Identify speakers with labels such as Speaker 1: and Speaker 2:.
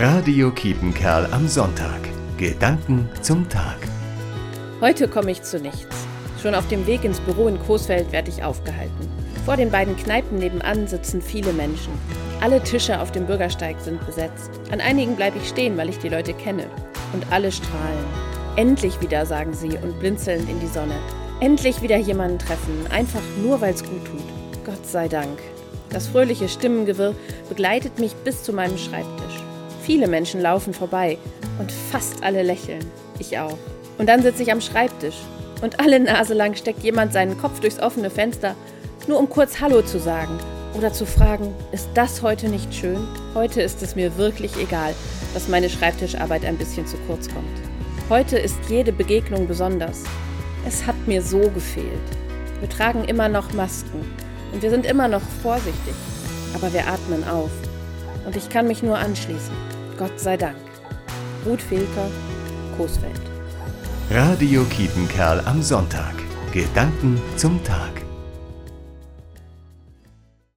Speaker 1: Radio Kiepenkerl am Sonntag. Gedanken zum Tag.
Speaker 2: Heute komme ich zu nichts. Schon auf dem Weg ins Büro in Coesfeld werde ich aufgehalten. Vor den beiden Kneipen nebenan sitzen viele Menschen. Alle Tische auf dem Bürgersteig sind besetzt. An einigen bleibe ich stehen, weil ich die Leute kenne. Und alle strahlen. Endlich wieder, sagen sie und blinzeln in die Sonne. Endlich wieder jemanden treffen, einfach nur weil es gut tut. Gott sei Dank. Das fröhliche Stimmengewirr begleitet mich bis zu meinem Schreibtisch. Viele Menschen laufen vorbei und fast alle lächeln. Ich auch. Und dann sitze ich am Schreibtisch und alle Nase lang steckt jemand seinen Kopf durchs offene Fenster, nur um kurz Hallo zu sagen oder zu fragen, ist das heute nicht schön? Heute ist es mir wirklich egal, dass meine Schreibtischarbeit ein bisschen zu kurz kommt. Heute ist jede Begegnung besonders. Es hat mir so gefehlt. Wir tragen immer noch Masken und wir sind immer noch vorsichtig, aber wir atmen auf. Und ich kann mich nur anschließen. Gott sei Dank. Ruth Filker, Coesfeld.
Speaker 1: Radio Kiepenkerl am Sonntag. Gedanken zum Tag.